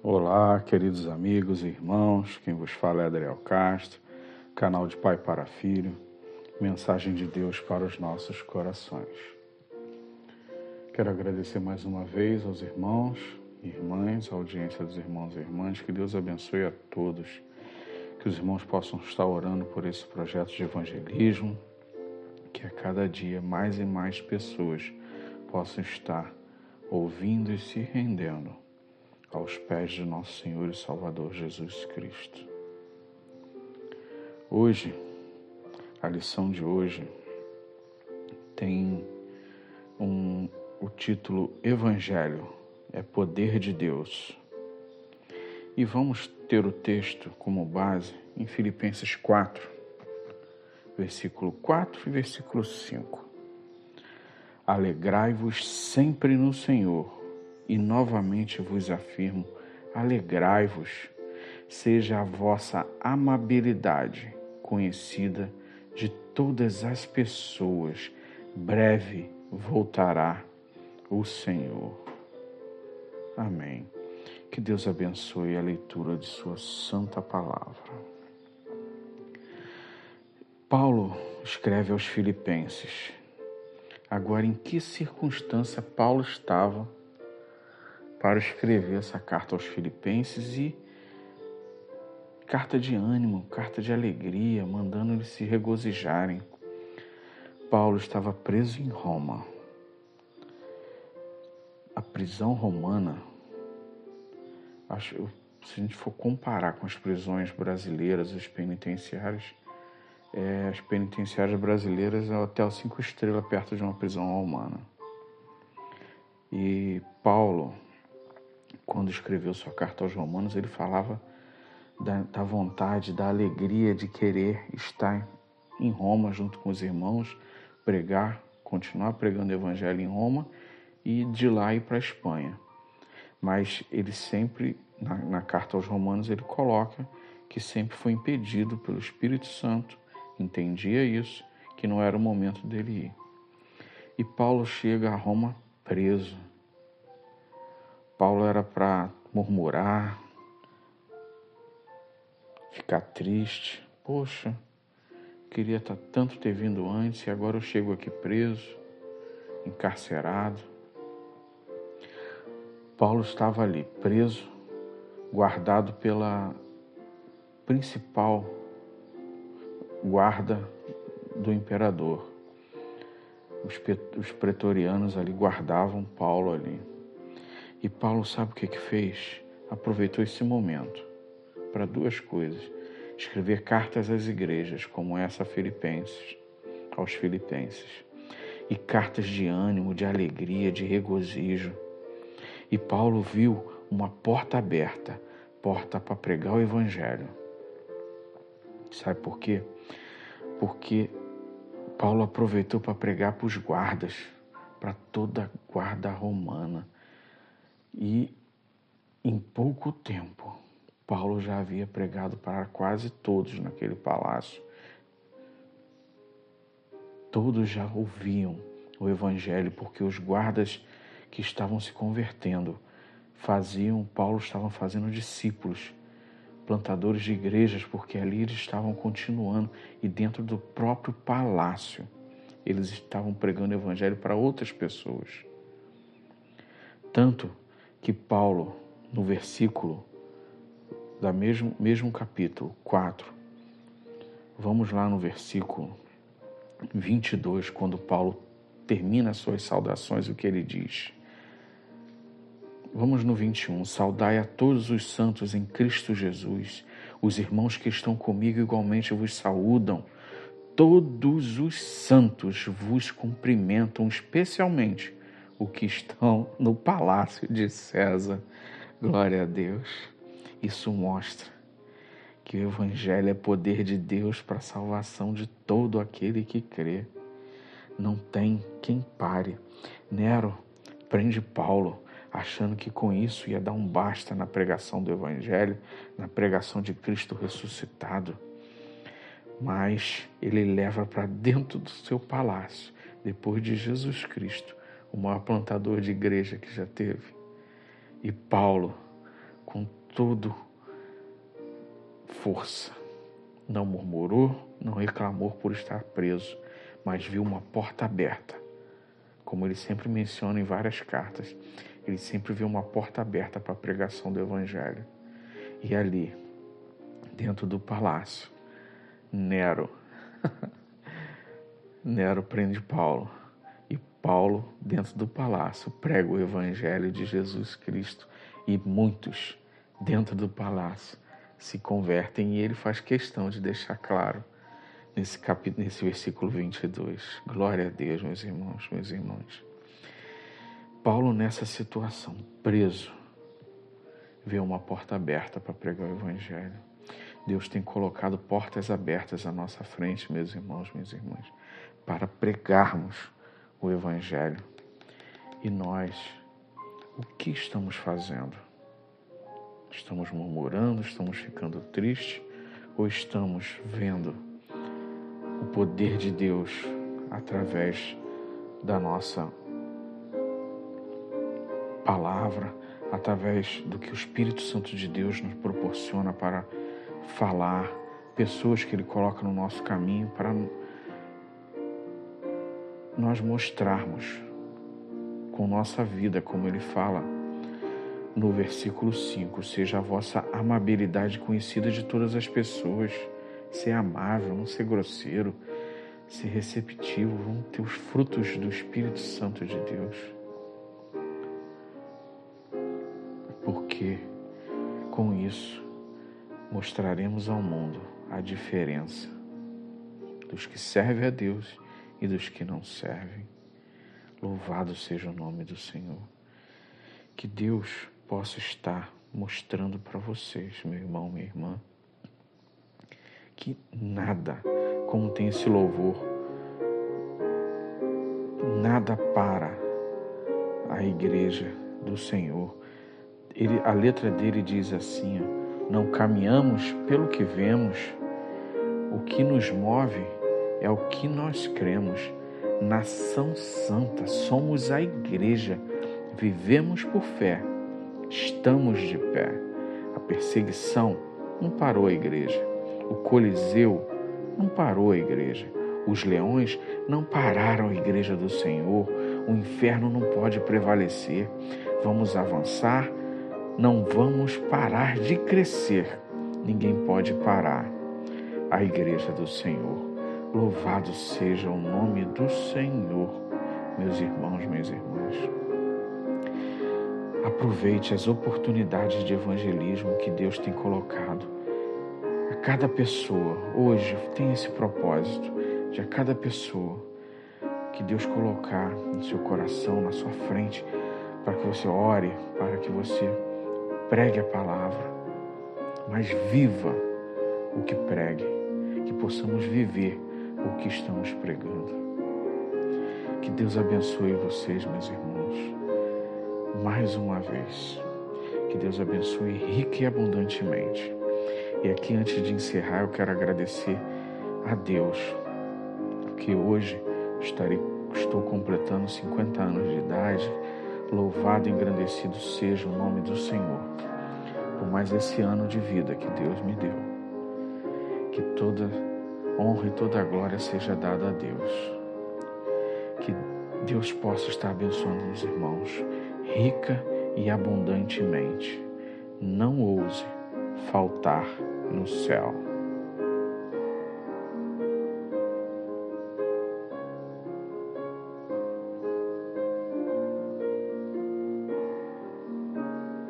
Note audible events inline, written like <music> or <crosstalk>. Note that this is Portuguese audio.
Olá, queridos amigos e irmãos, quem vos fala é Adriel Castro, canal de Pai para Filho, mensagem de Deus para os nossos corações. Quero agradecer mais uma vez aos irmãos e irmãs, a audiência dos irmãos e irmãs, que Deus abençoe a todos, que os irmãos possam estar orando por esse projeto de evangelismo, que a cada dia mais e mais pessoas possam estar ouvindo e se rendendo aos pés de nosso Senhor e Salvador Jesus Cristo. Hoje, a lição de hoje tem um, o título Evangelho é Poder de Deus. E vamos ter o texto como base em Filipenses 4, versículo 4 e versículo 5. Alegrai-vos sempre no Senhor e novamente vos afirmo: alegrai-vos, seja a vossa amabilidade conhecida de todas as pessoas. Breve voltará o Senhor. Amém. Que Deus abençoe a leitura de Sua santa palavra. Paulo escreve aos Filipenses. Agora, em que circunstância Paulo estava para escrever essa carta aos Filipenses e carta de ânimo, carta de alegria, mandando eles se regozijarem. Paulo estava preso em Roma. A prisão romana, acho, se a gente for comparar com as prisões brasileiras, os penitenciários, é, as penitenciárias brasileiras é o hotel cinco estrelas perto de uma prisão romana. E Paulo, quando escreveu sua carta aos Romanos, ele falava da, da, vontade, da alegria de querer estar em Roma junto com os irmãos, pregar, continuar pregando o evangelho em Roma e de lá ir para a Espanha. Mas ele sempre, na, na carta aos Romanos, ele coloca que sempre foi impedido pelo Espírito Santo, entendia isso, que não era o momento dele ir. E Paulo chega a Roma preso, Paulo era para murmurar, ficar triste. Poxa, queria tá tanto ter vindo antes e agora eu chego aqui preso, encarcerado. Paulo estava ali, preso, guardado pela principal guarda do imperador. Os pretorianos ali guardavam Paulo ali. E Paulo sabe o que, que fez? Aproveitou esse momento para duas coisas: escrever cartas às igrejas, como essa Filipenses, aos Filipenses, e cartas de ânimo, de alegria, de regozijo. E Paulo viu uma porta aberta, porta para pregar o evangelho. Sabe por quê? Porque Paulo aproveitou para pregar para os guardas, para toda a guarda romana e em pouco tempo, Paulo já havia pregado para quase todos naquele palácio. Todos já ouviam o evangelho, porque os guardas que estavam se convertendo faziam, Paulo estavam fazendo discípulos, plantadores de igrejas, porque ali eles estavam continuando e dentro do próprio palácio eles estavam pregando o evangelho para outras pessoas. Tanto que Paulo, no versículo da mesmo, mesmo capítulo 4, vamos lá no versículo 22, quando Paulo termina suas saudações, o que ele diz. Vamos no 21. Saudai a todos os santos em Cristo Jesus. Os irmãos que estão comigo igualmente vos saúdam. Todos os santos vos cumprimentam, especialmente o que estão no palácio de César. Glória a Deus. Isso mostra que o Evangelho é poder de Deus para a salvação de todo aquele que crê. Não tem quem pare. Nero prende Paulo, achando que com isso ia dar um basta na pregação do Evangelho, na pregação de Cristo ressuscitado. Mas ele leva para dentro do seu palácio, depois de Jesus Cristo, o maior plantador de igreja que já teve. E Paulo, com todo força. Não murmurou, não reclamou por estar preso, mas viu uma porta aberta. Como ele sempre menciona em várias cartas, ele sempre viu uma porta aberta para a pregação do Evangelho. E ali, dentro do palácio, Nero, <laughs> Nero prende Paulo. Paulo, dentro do palácio, prega o Evangelho de Jesus Cristo. E muitos, dentro do palácio, se convertem. E ele faz questão de deixar claro nesse, capítulo, nesse versículo 22. Glória a Deus, meus irmãos, meus irmãos. Paulo, nessa situação, preso, vê uma porta aberta para pregar o Evangelho. Deus tem colocado portas abertas à nossa frente, meus irmãos, minhas irmãs, para pregarmos o Evangelho. E nós, o que estamos fazendo? Estamos murmurando, estamos ficando tristes ou estamos vendo o poder de Deus através da nossa palavra, através do que o Espírito Santo de Deus nos proporciona para falar, pessoas que Ele coloca no nosso caminho para nós mostrarmos com nossa vida, como Ele fala no versículo 5: Seja a vossa amabilidade conhecida de todas as pessoas ser amável, não ser grosseiro, ser receptivo, vamos ter os frutos do Espírito Santo de Deus. Porque com isso mostraremos ao mundo a diferença dos que servem a Deus e dos que não servem. Louvado seja o nome do Senhor. Que Deus possa estar mostrando para vocês, meu irmão, minha irmã, que nada, como tem esse louvor, nada para a igreja do Senhor. Ele, a letra dele diz assim: ó, não caminhamos pelo que vemos, o que nos move é o que nós cremos. Nação santa, somos a igreja, vivemos por fé, estamos de pé. A perseguição não parou a igreja o Coliseu não parou a igreja. Os leões não pararam a igreja do Senhor. O inferno não pode prevalecer. Vamos avançar, não vamos parar de crescer. Ninguém pode parar a igreja do Senhor. Louvado seja o nome do Senhor, meus irmãos, minhas irmãs. Aproveite as oportunidades de evangelismo que Deus tem colocado cada pessoa hoje tem esse propósito de a cada pessoa que Deus colocar no seu coração, na sua frente, para que você ore, para que você pregue a palavra, mas viva o que pregue, que possamos viver o que estamos pregando. Que Deus abençoe vocês, meus irmãos, mais uma vez. Que Deus abençoe rica e abundantemente e aqui, antes de encerrar, eu quero agradecer a Deus, que hoje estarei, estou completando 50 anos de idade. Louvado e engrandecido seja o nome do Senhor, por mais esse ano de vida que Deus me deu. Que toda honra e toda glória seja dada a Deus. Que Deus possa estar abençoando os irmãos, rica e abundantemente. Não ouse faltar no céu.